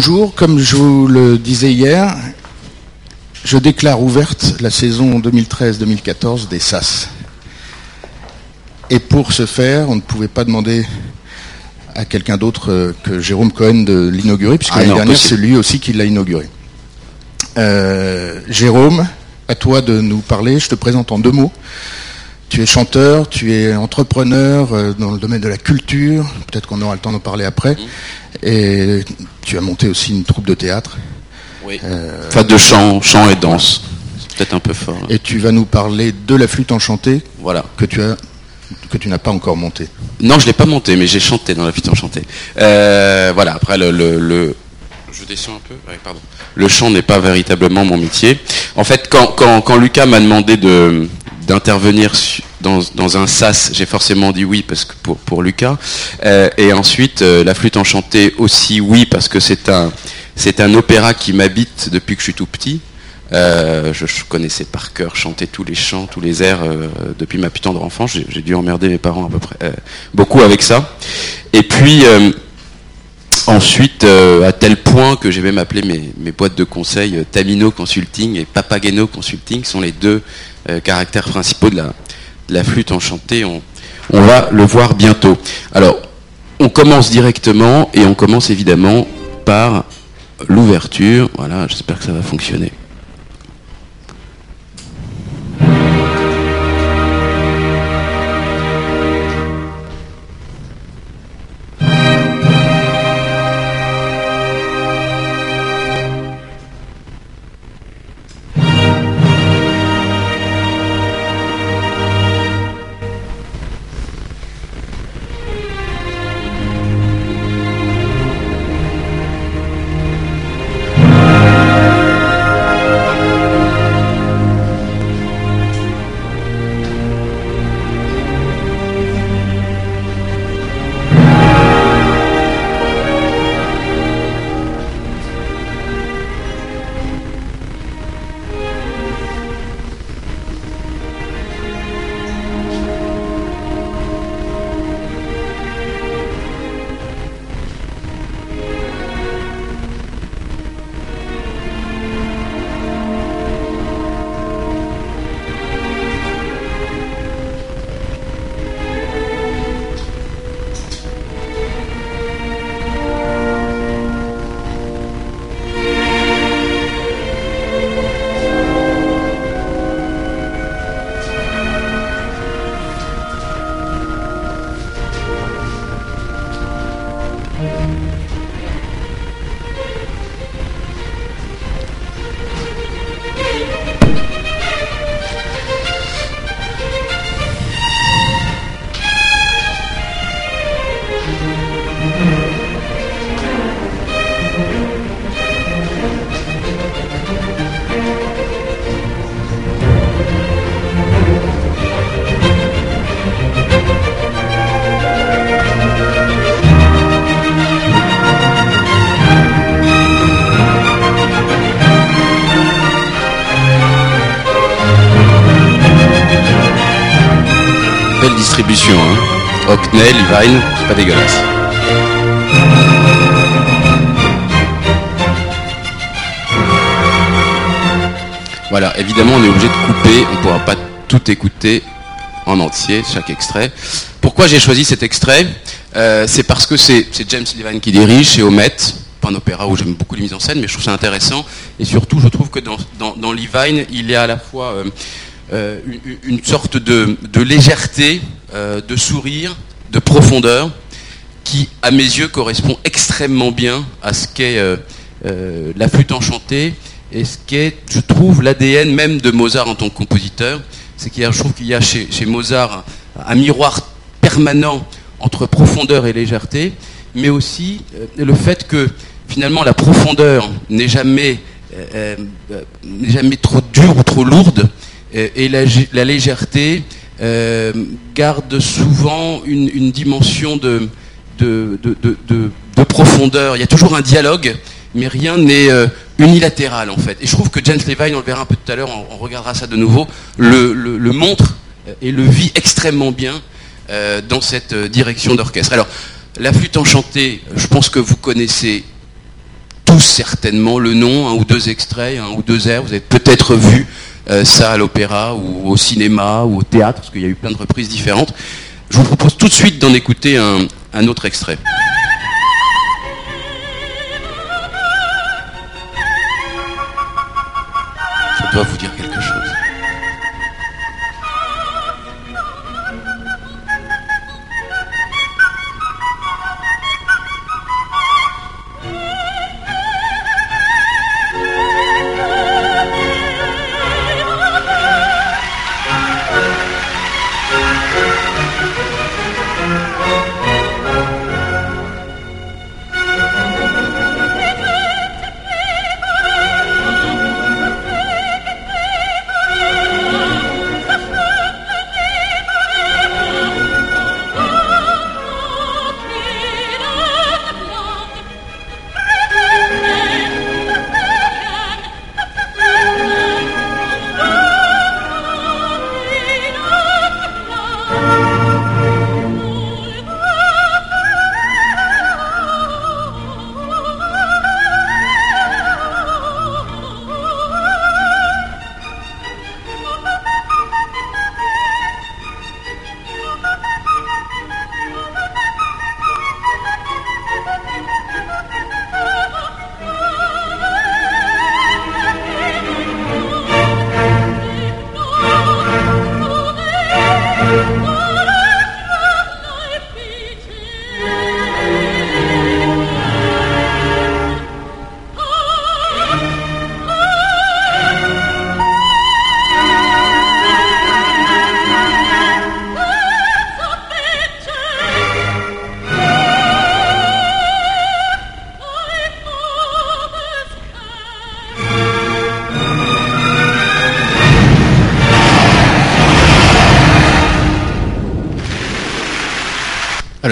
Bonjour, comme je vous le disais hier, je déclare ouverte la saison 2013-2014 des SAS. Et pour ce faire, on ne pouvait pas demander à quelqu'un d'autre euh, que Jérôme Cohen de l'inaugurer, puisque Ah l'année dernière, c'est lui aussi qui l'a inauguré. Euh, Jérôme, à toi de nous parler. Je te présente en deux mots. Tu es chanteur, tu es entrepreneur euh, dans le domaine de la culture. Peut-être qu'on aura le temps d'en parler après. Et tu as monté aussi une troupe de théâtre. Oui. Enfin, de chant, chant et danse. C'est peut-être un peu fort. là. Et tu vas nous parler de la flûte enchantée Voilà. que tu as que tu n'as pas encore montée. Non, je l'ai pas monté, mais j'ai chanté dans la flûte enchantée. Euh, voilà. Après, le, le, le- je descends un peu. Ouais, pardon. Le chant n'est pas véritablement mon métier. En fait, quand, quand, quand Lucas m'a demandé de d'intervenir su- dans, un sas, j'ai forcément dit oui parce que pour, pour Lucas. Euh, et ensuite, euh, la flûte enchantée aussi oui parce que c'est un c'est un opéra qui m'habite depuis que je suis tout petit. Euh, je, connaissais par cœur chanter tous les chants, tous les airs depuis ma plus tendre enfance. J'ai dû emmerder mes parents à peu près beaucoup avec ça. Et puis ensuite, à tel point que j'ai même appelé mes, mes boîtes de conseil Tamino Consulting et Papageno Consulting sont les deux caractères principaux de la, de la flûte enchantée. On, va le voir bientôt. Alors, on commence directement et on commence évidemment par l'ouverture. Voilà, j'espère que ça va fonctionner. Hein. Hockney, Levine, c'est pas dégueulasse. Voilà, évidemment, on est obligé de couper, on ne pourra pas tout écouter en entier, chaque extrait. Pourquoi j'ai choisi cet extrait? Euh, C'est parce que c'est James Levine qui dirige, c'est Omet, pas un opéra où j'aime beaucoup les mises en scène, mais je trouve ça intéressant. Et surtout, je trouve que dans, dans, Levine, il y a à la fois euh, euh, une, sorte de légèreté, euh, de sourire, de profondeur, qui, à mes yeux, correspond extrêmement bien à ce qu'est euh, euh, la flûte enchantée et ce qu'est, je trouve, l'ADN même de Mozart en tant que compositeur. C'est qu'il y a, je trouve qu'il y a chez, Mozart un, miroir permanent entre profondeur et légèreté, mais aussi le fait que finalement la profondeur n'est jamais, jamais trop dure ou trop lourde, et la légèreté euh, garde souvent une, dimension de, de, de, de- de- de profondeur. Il y a toujours un dialogue, mais rien n'est euh, unilatéral en fait. Et je trouve que James Levine, on le verra un peu tout à l'heure, on, regardera ça de nouveau, le, montre euh, et le vit extrêmement bien dans cette direction d'orchestre. Alors, la flûte enchantée, je pense que vous connaissez tous certainement le nom, un ou deux extraits, un ou deux airs. Vous avez peut-être vu euh, ça à l'opéra ou au cinéma ou au théâtre, parce qu'il y a eu plein de reprises différentes. Je vous propose tout de suite d'en écouter un autre extrait.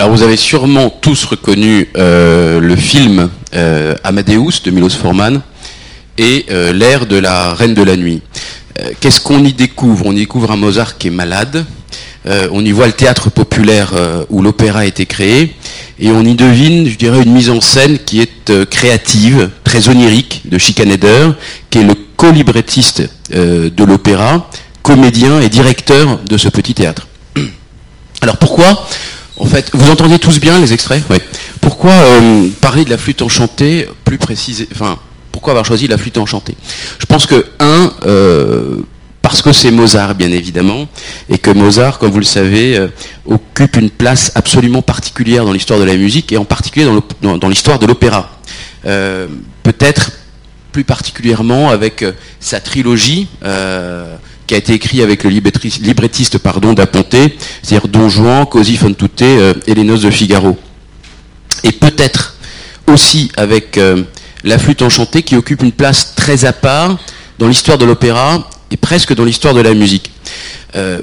Alors vous avez sûrement tous reconnu euh, le film euh, Amadeus de Milos Forman et euh, l'air de la Reine de la Nuit. Qu'est-ce qu'on y découvre? On y découvre un Mozart qui est malade, on y voit le théâtre populaire où l'opéra a été créé, et on y devine, je dirais, une mise en scène qui est créative, très onirique, de Schikaneder, qui est le co-librettiste de l'opéra, comédien et directeur de ce petit théâtre. Alors pourquoi en fait, vous entendez tous bien les extraits Oui. Pourquoi euh, parler de la flûte enchantée plus précisément Enfin, pourquoi avoir choisi la flûte enchantée? Je pense que, un, euh, parce que c'est Mozart, bien évidemment, et que Mozart, comme vous le savez, euh, occupe une place absolument particulière dans l'histoire de la musique, et en particulier dans l'histoire de l'opéra. Peut-être plus particulièrement avec sa trilogie qui a été écrit avec le librettiste pardon, d'Aponte, c'est-à-dire Don Juan, Così fan euh, et les noces de Figaro. Et peut-être aussi avec euh, la flûte enchantée qui occupe une place très à part dans l'histoire de l'opéra et presque dans l'histoire de la musique. Euh,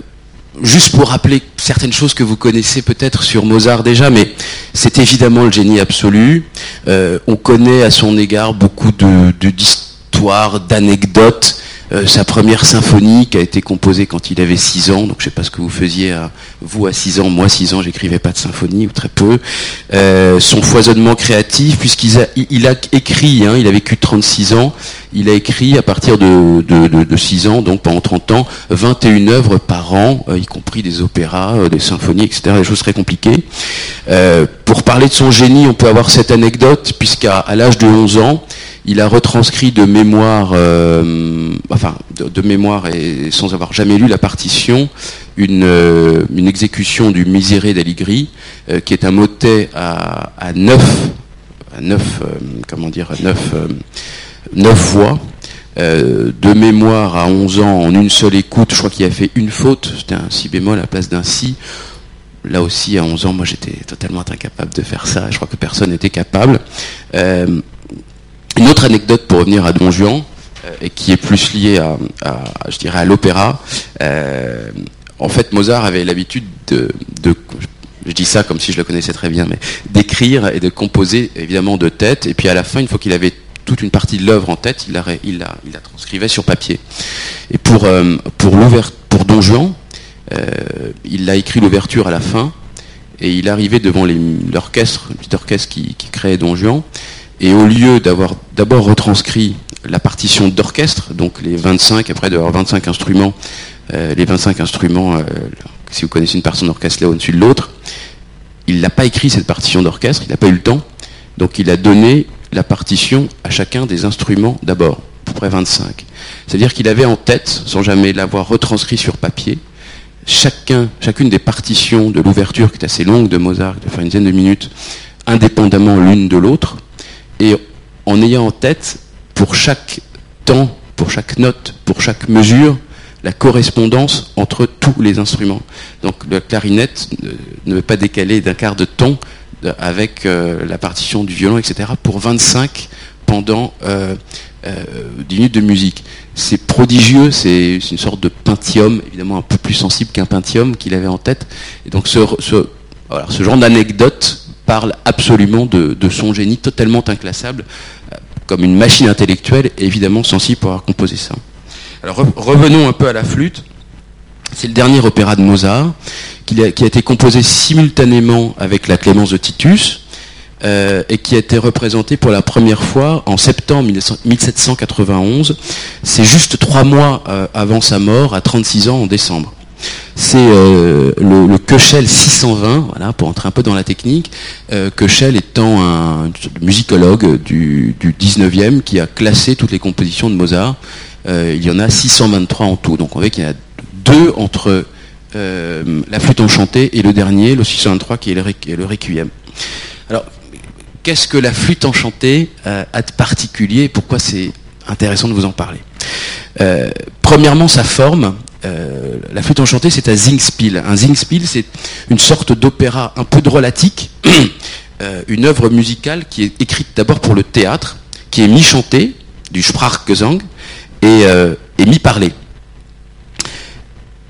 juste pour rappeler certaines choses que vous connaissez peut-être sur Mozart déjà, mais c'est évidemment le génie absolu. on connaît à son égard beaucoup d'histoires, de, d'anecdotes euh, sa première symphonie qui a été composée quand il avait 6 ans, donc je ne sais pas ce que vous faisiez à, vous à 6 ans, moi 6 ans j'écrivais pas de symphonie ou très peu. Euh, son foisonnement créatif, puisqu'il a, écrit, hein, il a vécu 36 ans, il a écrit à partir de, de, 6 ans, donc pendant 30 ans, 21 œuvres par an, euh, y compris des opéras, des symphonies, etc., des choses très compliquées. pour parler de son génie, on peut avoir cette anecdote, puisqu'à l'âge de 11 ans, il a retranscrit de mémoire, euh, enfin de, mémoire et sans avoir jamais lu la partition, une, euh, exécution du Miséré d'Aligri, euh, qui est un motet à, neuf, à neuf, comment dire, neuf, neuf voix. de mémoire à 11 ans en une seule écoute, je crois qu'il a fait une faute, c'était un si bémol à la place d'un si. Là aussi, à 11 ans, moi j'étais totalement incapable de faire ça, je crois que personne n'était capable. Une autre anecdote pour revenir à Don Juan, euh, et qui est plus liée à, je dirais, à l'opéra. Euh, en fait, Mozart avait l'habitude de, je dis ça comme si je le connaissais très bien, mais d'écrire et de composer évidemment de tête, et puis à la fin, une fois qu'il avait toute une partie de l'œuvre en tête, il la, il, la, il la transcrivait sur papier. Et pour, euh, pour, pour Don Juan, il a écrit l'ouverture à la fin, et il arrivait devant l'orchestre, le petit orchestre qui, qui créait Don Juan, Et au lieu d'avoir d'abord retranscrit la partition d'orchestre, donc les 25, après d'avoir 25 instruments, euh, les 25 instruments, euh, si vous connaissez une partition d'orchestre là au-dessus de l'autre, il n'a pas écrit cette partition d'orchestre, il n'a pas eu le temps, donc il a donné la partition à chacun des instruments d'abord, à peu près 25. C'est-à-dire qu'il avait en tête, sans jamais l'avoir retranscrit sur papier, chacun, chacune des partitions de l'ouverture, qui est assez longue de Mozart, de faire une dizaine de minutes, indépendamment l'une de l'autre, et en ayant en tête, pour chaque temps, pour chaque note, pour chaque mesure, la correspondance entre tous les instruments. Donc la clarinette ne veut pas décaler d'un quart de ton avec euh, la partition du violon, etc., pour 25 pendant euh, 10 euh, minutes de musique. C'est prodigieux, c'est une sorte de Pentium, évidemment un peu plus sensible qu'un Pentium qu'il avait en tête. Et donc ce, genre d'anecdote parle absolument de, son génie totalement inclassable, euh, comme une machine intellectuelle, évidemment sensible pour avoir composé ça. Alors revenons un peu à la flûte. C'est le dernier opéra de Mozart, qui a, été composé simultanément avec la Clémence de Titus, euh, et qui a été représenté pour la première fois en septembre 1791. C'est juste trois mois euh, avant sa mort, à 36 ans en décembre. C'est euh, le, le Köchel 620, voilà, pour entrer un peu dans la technique. Euh, Köchel étant un, musicologue du, du 19e qui a classé toutes les compositions de Mozart. il y en a 623 en tout. Donc on voit qu'il y en a deux entre la flûte enchantée et le dernier, le 623, qui est le, qui le Requiem. Alors, qu'est-ce que la flûte enchantée euh, a de particulier? Et pourquoi c'est intéressant de vous en parler? Euh, Premièrement, sa forme. Euh, la flûte enchantée, c'est un Zingspiel. Un Zingspiel, c'est une sorte d'opéra un peu drôlatique, une œuvre musicale qui est écrite d'abord pour le théâtre, qui est mi-chantée, du Sprachgesang, et, et mi-parlé.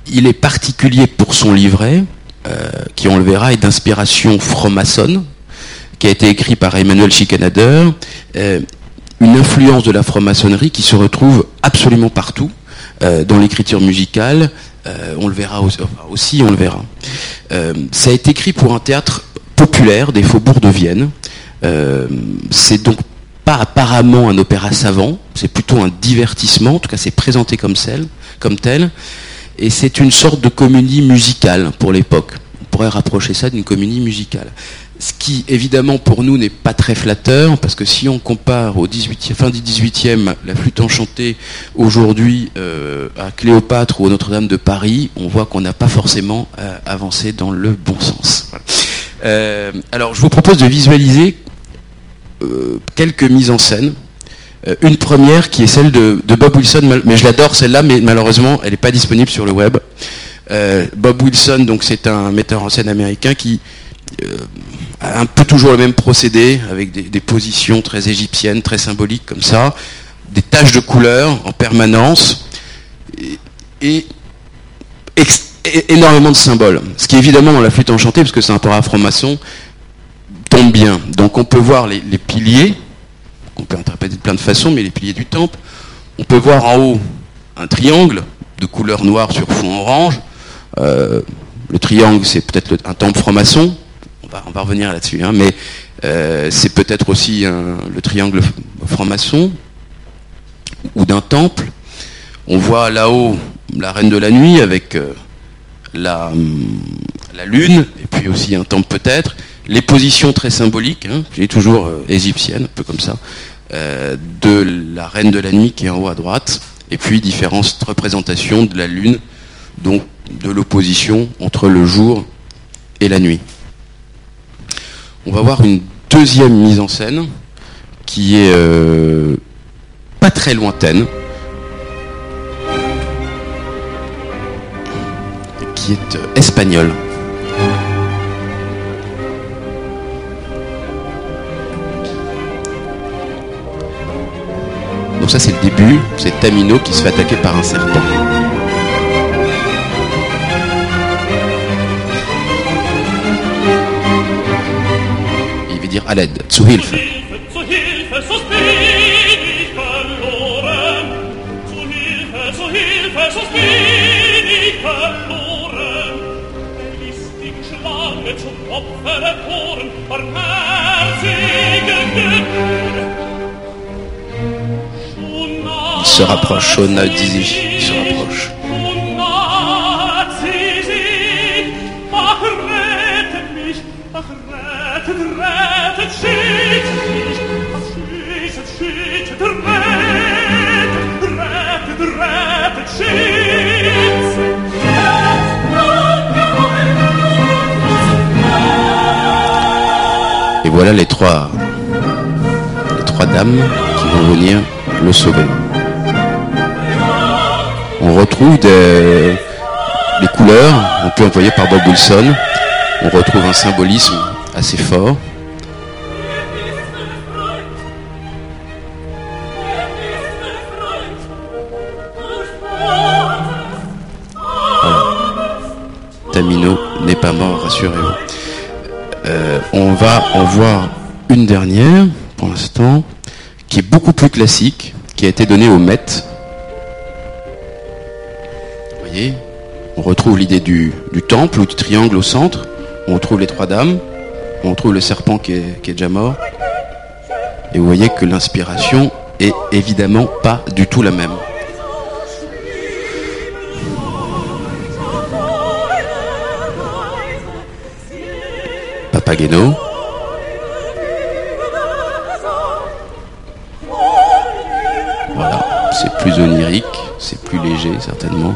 Il est particulier pour son livret, qui on le verra est d'inspiration franc-maçonne, qui a été écrit par Emmanuel Schickenader, euh, une influence de la franc-maçonnerie qui se retrouve absolument partout euh, dans l'écriture musicale. Euh, on le verra aussi, on le verra. ça a été écrit pour un théâtre populaire des faubourgs de Vienne. c'est donc pas apparemment un opéra savant, c'est plutôt un divertissement, en tout cas c'est présenté comme, comme tel, et c'est une sorte de comédie musicale pour l'époque. On pourrait rapprocher ça d'une comédie musicale. Ce qui, évidemment, pour nous n'est pas très flatteur, parce que si on compare au 18 fin du 18e la flûte enchantée aujourd'hui euh, à Cléopâtre ou à Notre-Dame de Paris, on voit qu'on n'a pas forcément euh, avancé dans le bon sens. Euh, alors, je vous propose de visualiser quelques mises en scène. une première qui est celle de, de Bob Wilson, mais je l'adore celle-là, mais malheureusement, elle n'est pas disponible sur le web. Bob Wilson, donc c'est un metteur en scène américain qui un peu toujours le même procédé, avec des, positions très égyptiennes, très symboliques comme ça, des taches de couleur en permanence, et, énormément de symboles. Ce qui évidemment dans la flûte enchantée, parce que c'est un peu franc-maçon, tombe bien. Donc on peut voir les, piliers, on peut interpréter de plein de façons, mais les piliers du temple. On peut voir en haut un triangle de couleur noire sur fond orange. Euh, le triangle, c'est peut-être un temple franc-maçon on va revenir là-dessus, hein, mais euh, c'est peut-être aussi le triangle franc-maçon ou d'un temple. On voit là-haut la reine de la nuit avec euh, la, la, lune, et puis aussi un temple peut-être. Les positions très symboliques, hein, toujours euh, égyptiennes, un peu comme ça, de la reine de la nuit qui est en haut à droite, et puis différentes représentations de la lune, donc de l'opposition entre le jour et la nuit on va voir une deuxième mise en scène qui est euh, pas très lointaine, qui est euh, espagnole. Donc ça c'est le début, c'est Tamino qui se fait attaquer par un serpent. À l'aide, barmherzig Il se rapproche, Shona Dizzy, voilà les trois, les trois dames qui vont venir le sauver. On retrouve des, les couleurs un peu employées par Bob Wilson. On retrouve un symbolisme assez fort. Tamino n'est pas mort, rassurez-vous. On va en voir une dernière, pour l'instant, qui est beaucoup plus classique, qui a été donnée au Met. Vous voyez On retrouve l'idée du, temple ou du triangle au centre. On retrouve les trois dames. On retrouve le serpent qui est, qui déjà mort. Et vous voyez que l'inspiration est évidemment pas du tout la même. Voilà, c'est plus onirique, c'est plus léger certainement.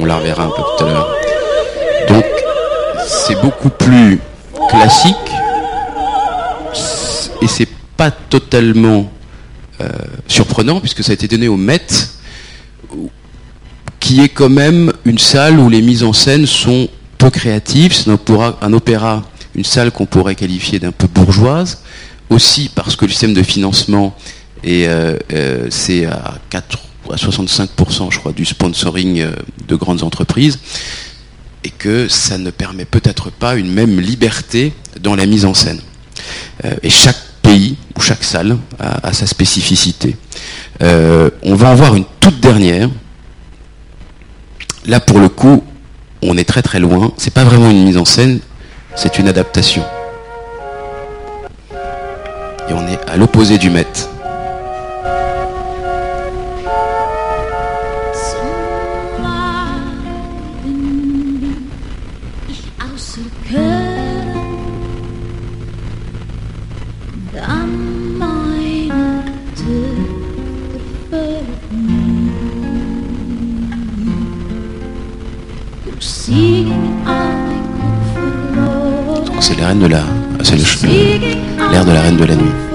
On la reverra un peu tout à l'heure. Donc, c'est beaucoup plus classique pas totalement euh, surprenant puisque ça a été donné au Met, qui est quand même une salle où les mises en scène sont peu créatives. C'est un opéra, un opéra une salle qu'on pourrait qualifier d'un peu bourgeoise, aussi parce que le système de financement est, euh, euh, c'est à 4 à 65% je crois du sponsoring de grandes entreprises et que ça ne permet peut-être pas une même liberté dans la mise en scène. Et chaque ou chaque salle a, sa spécificité. Euh, on va en voir une toute dernière. Là pour le coup, on est très très loin. C'est pas vraiment une mise en scène, c'est une adaptation. Et on est à l'opposé du Met. Reine de la, c'est l'air de la reine de la nuit.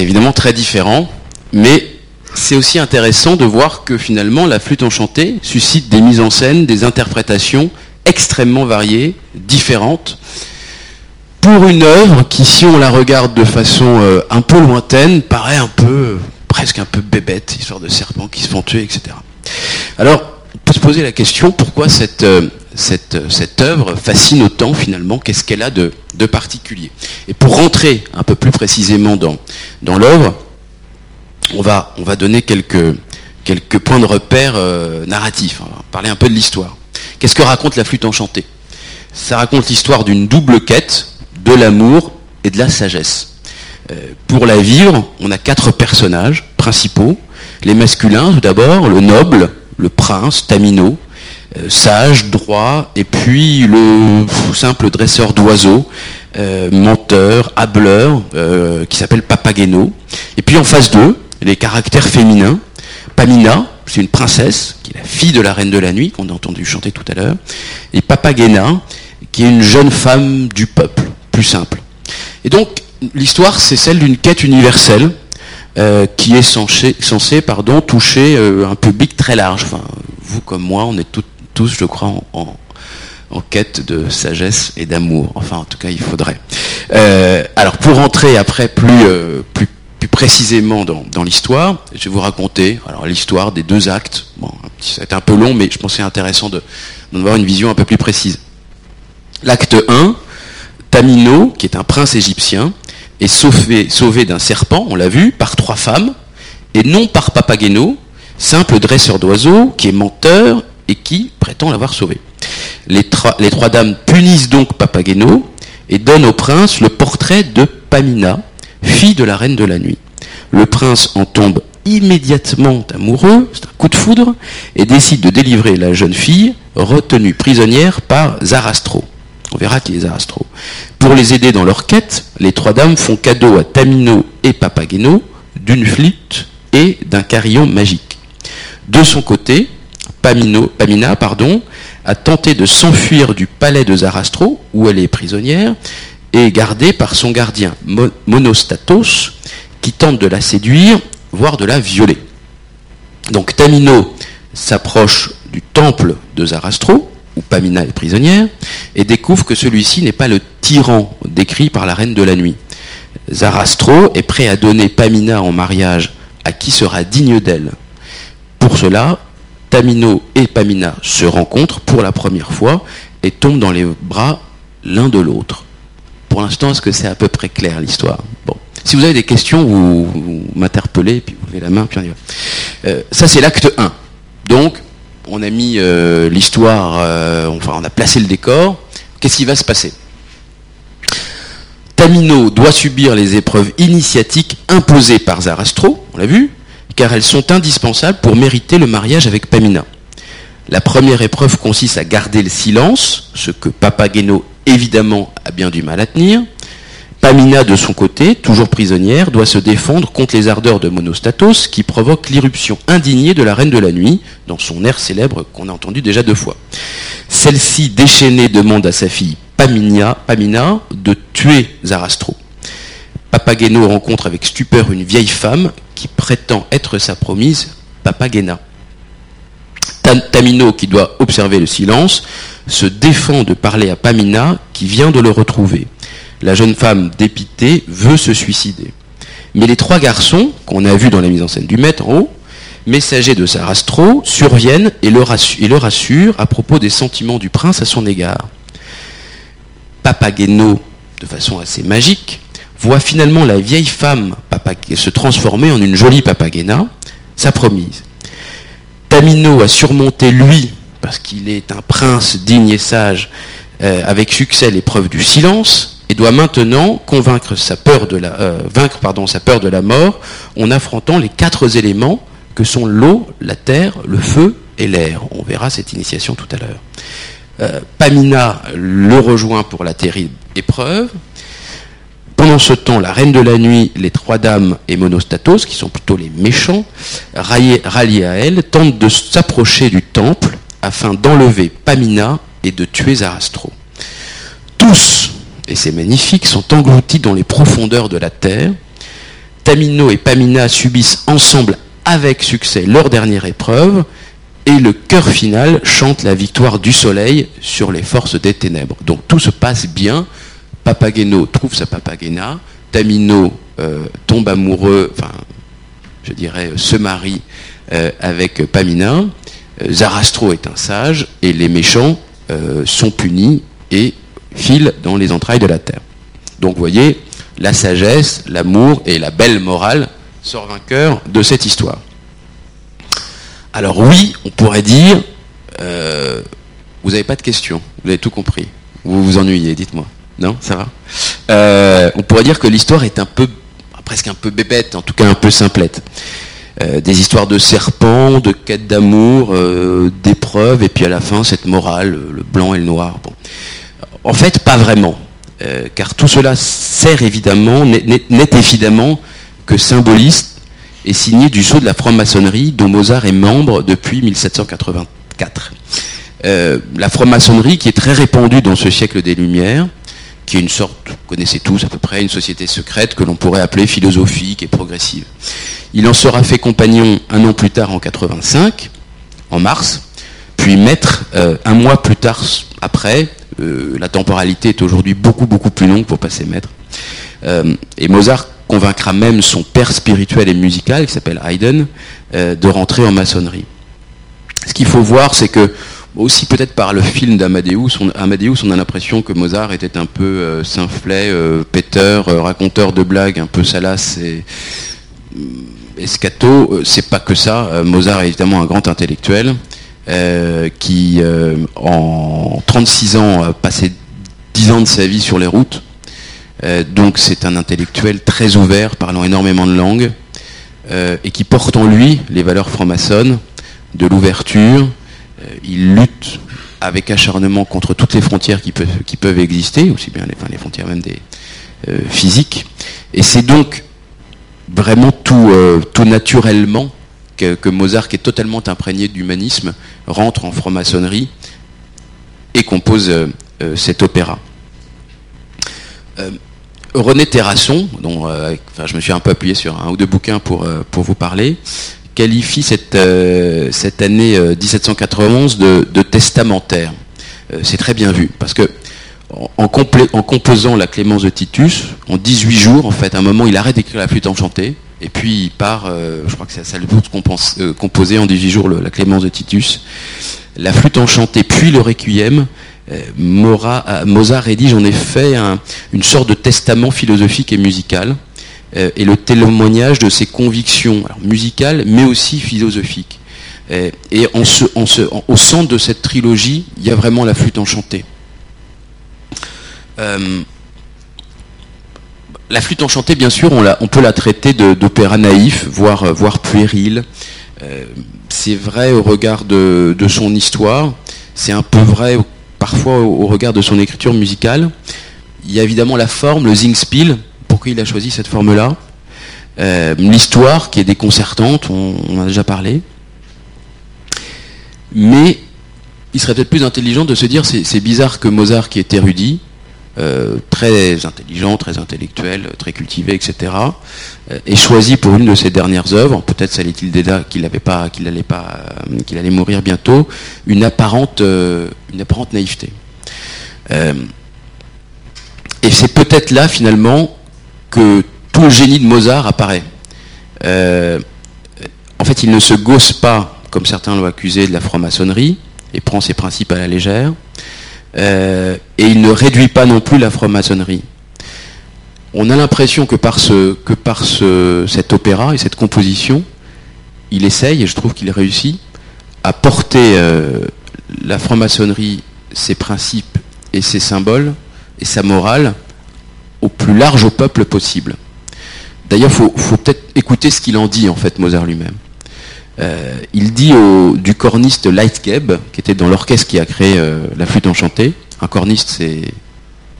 C'est évidemment très différent, mais c'est aussi intéressant de voir que finalement la flûte enchantée suscite des mises en scène, des interprétations extrêmement variées, différentes, pour une œuvre qui, si on la regarde de façon euh, un peu lointaine, paraît un peu, presque un peu bébête, histoire de serpents qui se font tuer, etc. Alors, on peut se poser la question pourquoi cette, euh, cette, euh, cette œuvre fascine autant finalement Qu'est-ce qu'elle a de, particulier Et pour rentrer un peu plus précisément dans, l'œuvre, on va, on va donner quelques, points de repère euh, narratifs. On va parler un peu de l'histoire. Qu'est-ce que raconte la flûte enchantée? Ça raconte l'histoire d'une double quête de l'amour et de la sagesse. Euh, pour la vivre, on a quatre personnages principaux. Les masculins, tout d'abord, le noble, le prince, Tamino, sage, droit, et puis le simple dresseur d'oiseaux, euh, menteur, hableur, euh, qui s'appelle Papageno. Et puis en face d'eux, les caractères féminins, Pamina, c'est une princesse, qui est la fille de la reine de la nuit, qu'on a entendu chanter tout à l'heure, et Papagena, qui est une jeune femme du peuple, plus simple. Et donc, l'histoire, c'est celle d'une quête universelle, euh, qui est censée, pardon, toucher euh, un public très large. Enfin, vous comme moi, on est tout- tous, je crois, en, quête de sagesse et d'amour. Enfin, en tout cas, il faudrait. Euh, alors, pour rentrer après plus, euh, plus, plus précisément dans, dans l'histoire, je vais vous raconter alors l'histoire des deux actes. Bon, été un peu long, mais je pense que c'est intéressant de- d'en avoir une vision un peu plus précise. L'acte 1, Tamino, qui est un prince égyptien, est sauvé, sauvé d'un serpent, on l'a vu, par trois femmes, et non par Papageno, simple dresseur d'oiseaux, qui est menteur et qui prétend l'avoir sauvé. Les, les trois dames punissent donc Papageno et donnent au prince le portrait de Pamina, fille de la reine de la nuit. Le prince en tombe immédiatement amoureux, c'est un coup de foudre, et décide de délivrer la jeune fille, retenue prisonnière par Zarastro. On verra qui est Zarastro. Pour les aider dans leur quête, les trois dames font cadeau à Tamino et Papageno d'une flûte et d'un carillon magique. De son côté, Pamina a tenté de s'enfuir du palais de Zarastro, où elle est prisonnière, et gardée par son gardien Mo- Monostatos, qui tente de la séduire, voire de la violer. Donc Tamino s'approche du temple de Zarastro, où Pamina est prisonnière, et découvre que celui-ci n'est pas le tyran décrit par la reine de la nuit. Zarastro est prêt à donner Pamina en mariage à qui sera digne d'elle. Pour cela, Tamino et Pamina se rencontrent pour la première fois et tombent dans les bras l'un de l'autre. Pour l'instant, est-ce que c'est à peu près clair l'histoire? Bon. Si vous avez des questions, vous, m'interpellez, puis vous levez la main, puis on y va. Euh, ça, c'est l'acte 1. Donc, on a mis euh, l'histoire, euh, enfin, on a placé le décor. Qu'est-ce qui va se passer? Tamino doit subir les épreuves initiatiques imposées par Zarastro, on l'a vu, car elles sont indispensables pour mériter le mariage avec Pamina. La première épreuve consiste à garder le silence, ce que Papageno évidemment a bien du mal à tenir. Pamina, de son côté, toujours prisonnière, doit se défendre contre les ardeurs de Monostatos qui provoquent l'irruption indignée de la Reine de la Nuit, dans son air célèbre qu'on a entendu déjà deux fois. Celle-ci, déchaînée, demande à sa fille Pamina, de tuer Zarastro. Papageno rencontre avec stupeur une vieille femme qui prétend être sa promise, Papagena. Tam- Tamino, qui doit observer le silence, se défend de parler à Pamina, qui vient de le retrouver. La jeune femme dépitée veut se suicider. Mais les trois garçons, qu'on a vus dans la mise en scène du maître en haut, messagers de Sarastro, surviennent et le, rassu- et le rassurent à propos des sentiments du prince à son égard. Papageno, de façon assez magique, voit finalement la vieille femme se transformer en une jolie Papagena, sa promise. Tamino a surmonté, lui, parce qu'il est un prince digne et sage, euh, avec succès l'épreuve du silence, et doit maintenant convaincre sa peur de la, euh, vaincre sa peur de la mort en affrontant les quatre éléments que sont l'eau, la terre, le feu et l'air. On verra cette initiation tout à l'heure. Euh, Pamina le rejoint pour la terrible épreuve. Pendant ce temps, la reine de la nuit, les trois dames et Monostatos, qui sont plutôt les méchants, ralliés, à elle, tentent de s'approcher du temple afin d'enlever Pamina et de tuer Zarastro. Tous, et c'est magnifique, sont engloutis dans les profondeurs de la terre. Tamino et Pamina subissent ensemble avec succès leur dernière épreuve et le chœur final chante la victoire du soleil sur les forces des ténèbres. Donc tout se passe bien. Papageno trouve sa Papagena, Tamino euh, tombe amoureux, enfin, je dirais, euh, se marie euh, avec Pamina, Zarastro est un sage et les méchants sont punis et filent dans les entrailles de la terre. Donc vous voyez, la sagesse, l'amour et la belle morale sort vainqueur de cette histoire. Alors oui, on pourrait dire, vous n'avez pas de questions, vous avez tout compris. Vous vous ennuyez, dites-moi. Non, ça va Euh, On pourrait dire que l'histoire est un peu, presque un peu bébête, en tout cas un peu simplette. Euh, des histoires de serpents, de quêtes d'amour, euh, d'épreuves, et puis à la fin cette morale, le blanc et le noir. Bon. En fait, pas vraiment, car tout cela sert évidemment, n'est- évidemment que symboliste et signé du sceau de la franc-maçonnerie dont Mozart est membre depuis 1784. Euh, la franc-maçonnerie qui est très répandue dans ce siècle des Lumières, qui est une sorte, vous connaissez tous à peu près, une société secrète que l'on pourrait appeler philosophique et progressive. Il en sera fait compagnon un an plus tard en 85, en mars, puis maître euh, un mois plus tard après. Euh, la temporalité est aujourd'hui beaucoup beaucoup plus longue pour passer maître. Euh, et Mozart convaincra même son père spirituel et musical, qui s'appelle Haydn, de rentrer en maçonnerie. Ce qu'il faut voir, c'est que aussi peut-être par le film d'Amadeus, on, Amadeus, on a l'impression que Mozart était un peu euh, sinflet, euh, péteur, euh, raconteur de blagues, un peu salace et euh, escato. C'est pas que ça. Mozart est évidemment un grand intellectuel qui, en 36 ans, a passé 10 ans de sa vie sur les routes. Donc c'est un intellectuel très ouvert, parlant énormément de langues, et qui porte en lui les valeurs franc-maçonnes, de l'ouverture. Euh, il lutte avec acharnement contre toutes les frontières qui peuvent, exister, aussi bien les, frontières même des euh, physiques. Et c'est donc vraiment tout, euh, naturellement que, Mozart, qui est totalement imprégné d'humanisme, rentre en franc-maçonnerie et compose cet opéra. René Terrasson, dont je me suis un peu appuyé sur un ou deux bouquins pour vous parler, qualifie cette, euh, année euh, 1791 de, de testamentaire. Euh, C'est très bien vu, parce que en, composant la Clémence de Titus, en 18 jours, en fait, à un moment, il arrête d'écrire la flûte enchantée, et puis il part, euh, je crois que c'est à Salzbourg compense- euh, composé en 18 jours la Clémence de Titus, la flûte enchantée, puis le requiem. euh, euh, Mozart rédige en effet un- une sorte de testament philosophique et musical, euh, et le témoignage de ses convictions musicales, mais aussi philosophiques. Euh, et en ce- en ce- au centre de cette trilogie, il y a vraiment la flûte enchantée. Euh, la flûte enchantée, bien sûr, on, la- on peut la traiter d'opéra naïf, voire, euh, voire puéril. Euh, c'est vrai au regard de, de son histoire, c'est un peu vrai parfois au, au regard de son écriture musicale. Il y a évidemment la forme, le Zingspiel, pourquoi il a choisi cette forme-là. Euh, L'histoire qui est déconcertante, on, en a déjà parlé. Mais il serait peut-être plus intelligent de se dire c'est bizarre que Mozart, qui est érudit, euh, très intelligent, très intellectuel, très cultivé, etc., euh, ait choisi pour une de ses dernières œuvres, peut-être allait-il déjà qu'il n'avait pas, qu'il allait pas, euh, qu'il allait mourir bientôt, une apparente, naïveté. Et c'est peut-être là finalement que tout le génie de Mozart apparaît. Euh, en fait, il ne se gausse pas, comme certains l'ont accusé, de la franc-maçonnerie, et prend ses principes à la légère. Euh, et il ne réduit pas non plus la franc-maçonnerie. On a l'impression que par, que par ce, cet opéra et cette composition, il essaye, et je trouve qu'il réussit, à porter euh, la franc-maçonnerie, ses principes et ses symboles et sa morale large au peuple possible. D'ailleurs, il faut, peut-être écouter ce qu'il en dit, en fait, Mozart lui-même. Euh, il dit au, du corniste Leitgeb, qui était dans l'orchestre qui a créé euh, la flûte enchantée, un corniste c'est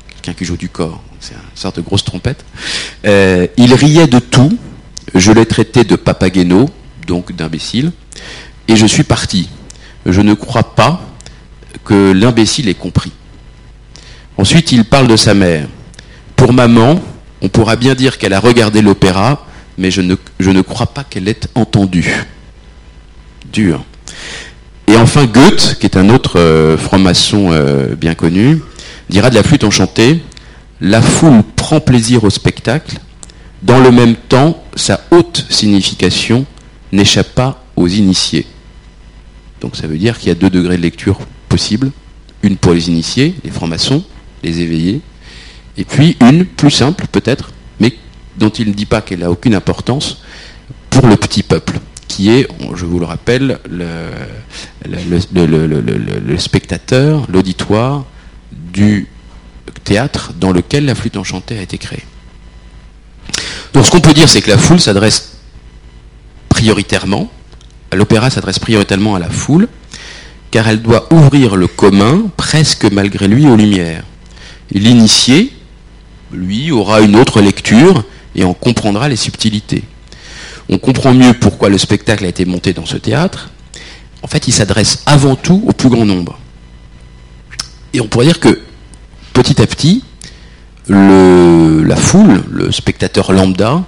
quelqu'un qui joue du corps, c'est une sorte de grosse trompette, Euh, il riait de tout, je l'ai traité de papageno, donc d'imbécile, et je suis parti. Je ne crois pas que l'imbécile ait compris. Ensuite, il parle de sa mère. Pour maman, on pourra bien dire qu'elle a regardé l'opéra, mais je ne, crois pas qu'elle est entendue. Dur. Et enfin, Goethe, qui est un autre euh, franc-maçon euh, bien connu, dira de la flûte enchantée La foule prend plaisir au spectacle, dans le même temps, sa haute signification n'échappe pas aux initiés. Donc ça veut dire qu'il y a deux degrés de lecture possibles. Une pour les initiés, les francs-maçons, les éveillés, et puis une plus simple peut-être, mais dont il ne dit pas qu'elle n'a aucune importance, pour le petit peuple, qui est, je vous le rappelle, le, spectateur, l'auditoire du théâtre dans lequel la flûte enchantée a été créée. Donc ce qu'on peut dire, c'est que la foule s'adresse prioritairement, l'opéra s'adresse prioritairement à la foule, car elle doit ouvrir le commun, presque malgré lui, aux lumières. L'initié, lui, aura une autre lecture et en comprendra les subtilités. On comprend mieux pourquoi le spectacle a été monté dans ce théâtre. En fait, il s'adresse avant tout au plus grand nombre. Et on pourrait dire que petit à petit, la foule, le spectateur lambda,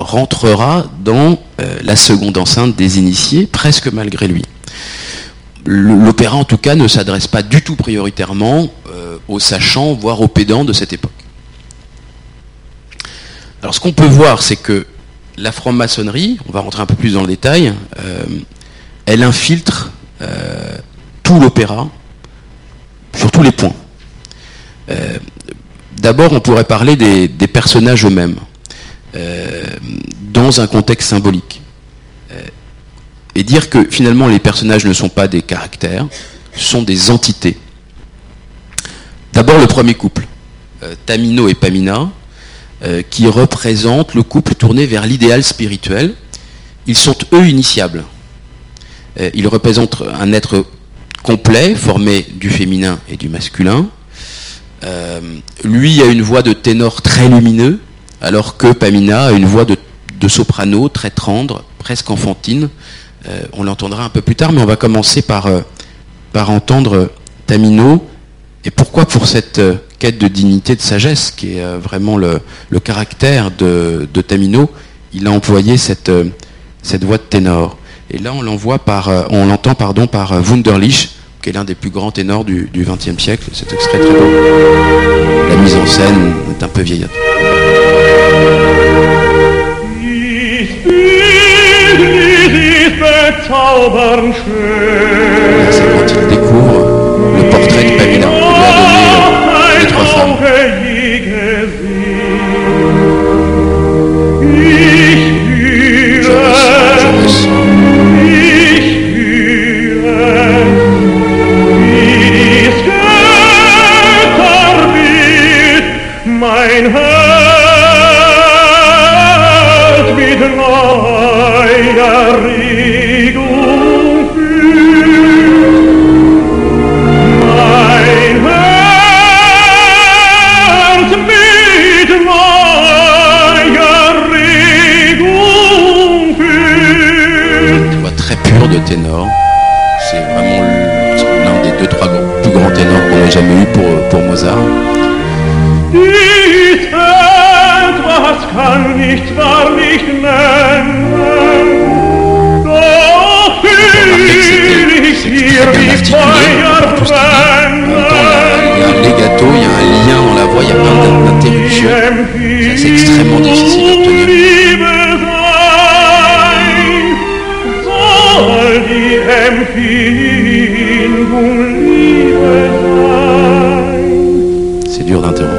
rentrera dans euh, la seconde enceinte des initiés, presque malgré lui. L'opéra, en tout cas, ne s'adresse pas du tout prioritairement euh, aux sachants, voire aux pédants de cette époque. Alors, ce qu'on peut voir, c'est que la franc-maçonnerie, on va rentrer un peu plus dans le détail, euh, elle infiltre euh, tout l'opéra sur tous les points. Euh, D'abord, on pourrait parler des, des personnages eux-mêmes, dans un contexte symbolique. Et dire que finalement les personnages ne sont pas des caractères, sont des entités. D'abord le premier couple, Tamino et Pamina, euh, qui représentent le couple tourné vers l'idéal spirituel. Ils sont eux initiables. Euh, ils représentent un être complet, formé du féminin et du masculin. Euh, lui a une voix de ténor très lumineux, alors que Pamina a une voix de, soprano très tendre, presque enfantine. On l'entendra un peu plus tard, mais on va commencer par, entendre Tamino. Et pourquoi pour cette quête de dignité, de sagesse, qui est euh, vraiment le, le caractère de, de Tamino, il a employé cette, euh, cette voix de ténor. Et là, on l'envoie par, euh, on l'entend pardon par Wunderlich, qui est l'un des plus grands ténors du XXe siècle. Cet extrait très beau. La mise en scène est un peu vieillotte. C'est quand il découvre le portrait de Pamela, C'est dur d'interrompre.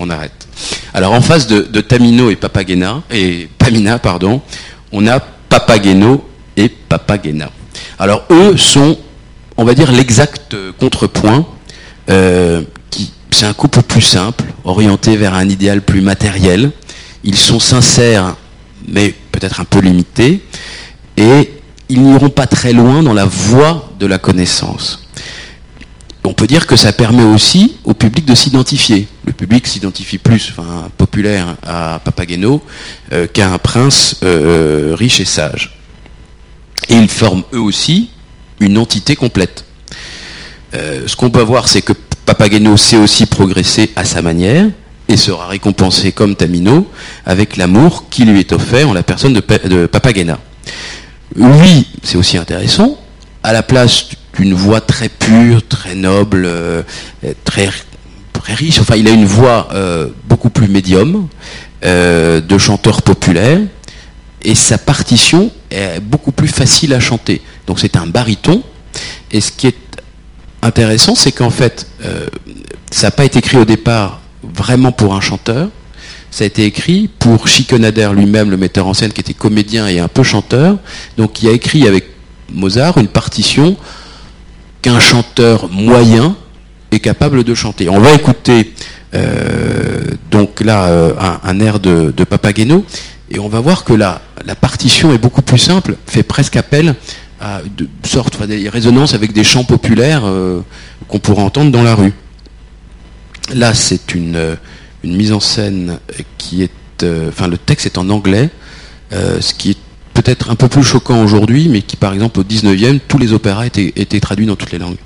On arrête. Alors en face de, de Tamino et Papagena, et Pamina, pardon, on a Papageno et Papagena. Alors eux sont, on va dire, l'exact contrepoint. euh, c'est un couple plus simple, orienté vers un idéal plus matériel. Ils sont sincères, mais peut-être un peu limités, et ils n'iront pas très loin dans la voie de la connaissance. on peut dire que ça permet aussi au public de s'identifier. Le public s'identifie plus, enfin populaire, à Papageno euh, qu'à un prince euh, riche et sage. Et ils forment eux aussi une entité complète. Euh, ce qu'on peut voir, c'est que Papageno sait aussi progresser à sa manière et sera récompensé comme Tamino avec l'amour qui lui est offert en la personne de, Pa- de Papagena. Lui, c'est aussi intéressant, à la place d'une voix très pure, très noble, euh, très, très riche, enfin il a une voix euh, beaucoup plus médium, de chanteur populaire, et sa partition est beaucoup plus facile à chanter. Donc c'est un baryton, et ce qui est intéressant, c'est qu'en fait, euh, ça n'a pas été écrit au départ vraiment pour un chanteur, ça a été écrit pour Schikaneder lui-même, le metteur en scène qui était comédien et un peu chanteur, donc il a écrit avec Mozart une partition qu'un chanteur moyen est capable de chanter. On va écouter euh, donc là euh, un, air de, de Papageno. Et on va voir que la partition est beaucoup plus simple, fait presque appel à de sorte, des résonances avec des chants populaires euh, qu'on pourrait entendre dans la rue. Là, c'est une, euh, mise en scène qui est, euh, enfin, le texte est en anglais, ce qui est peut-être un peu plus choquant aujourd'hui, mais qui, par exemple, au 19e, tous les opéras étaient traduits dans toutes les langues.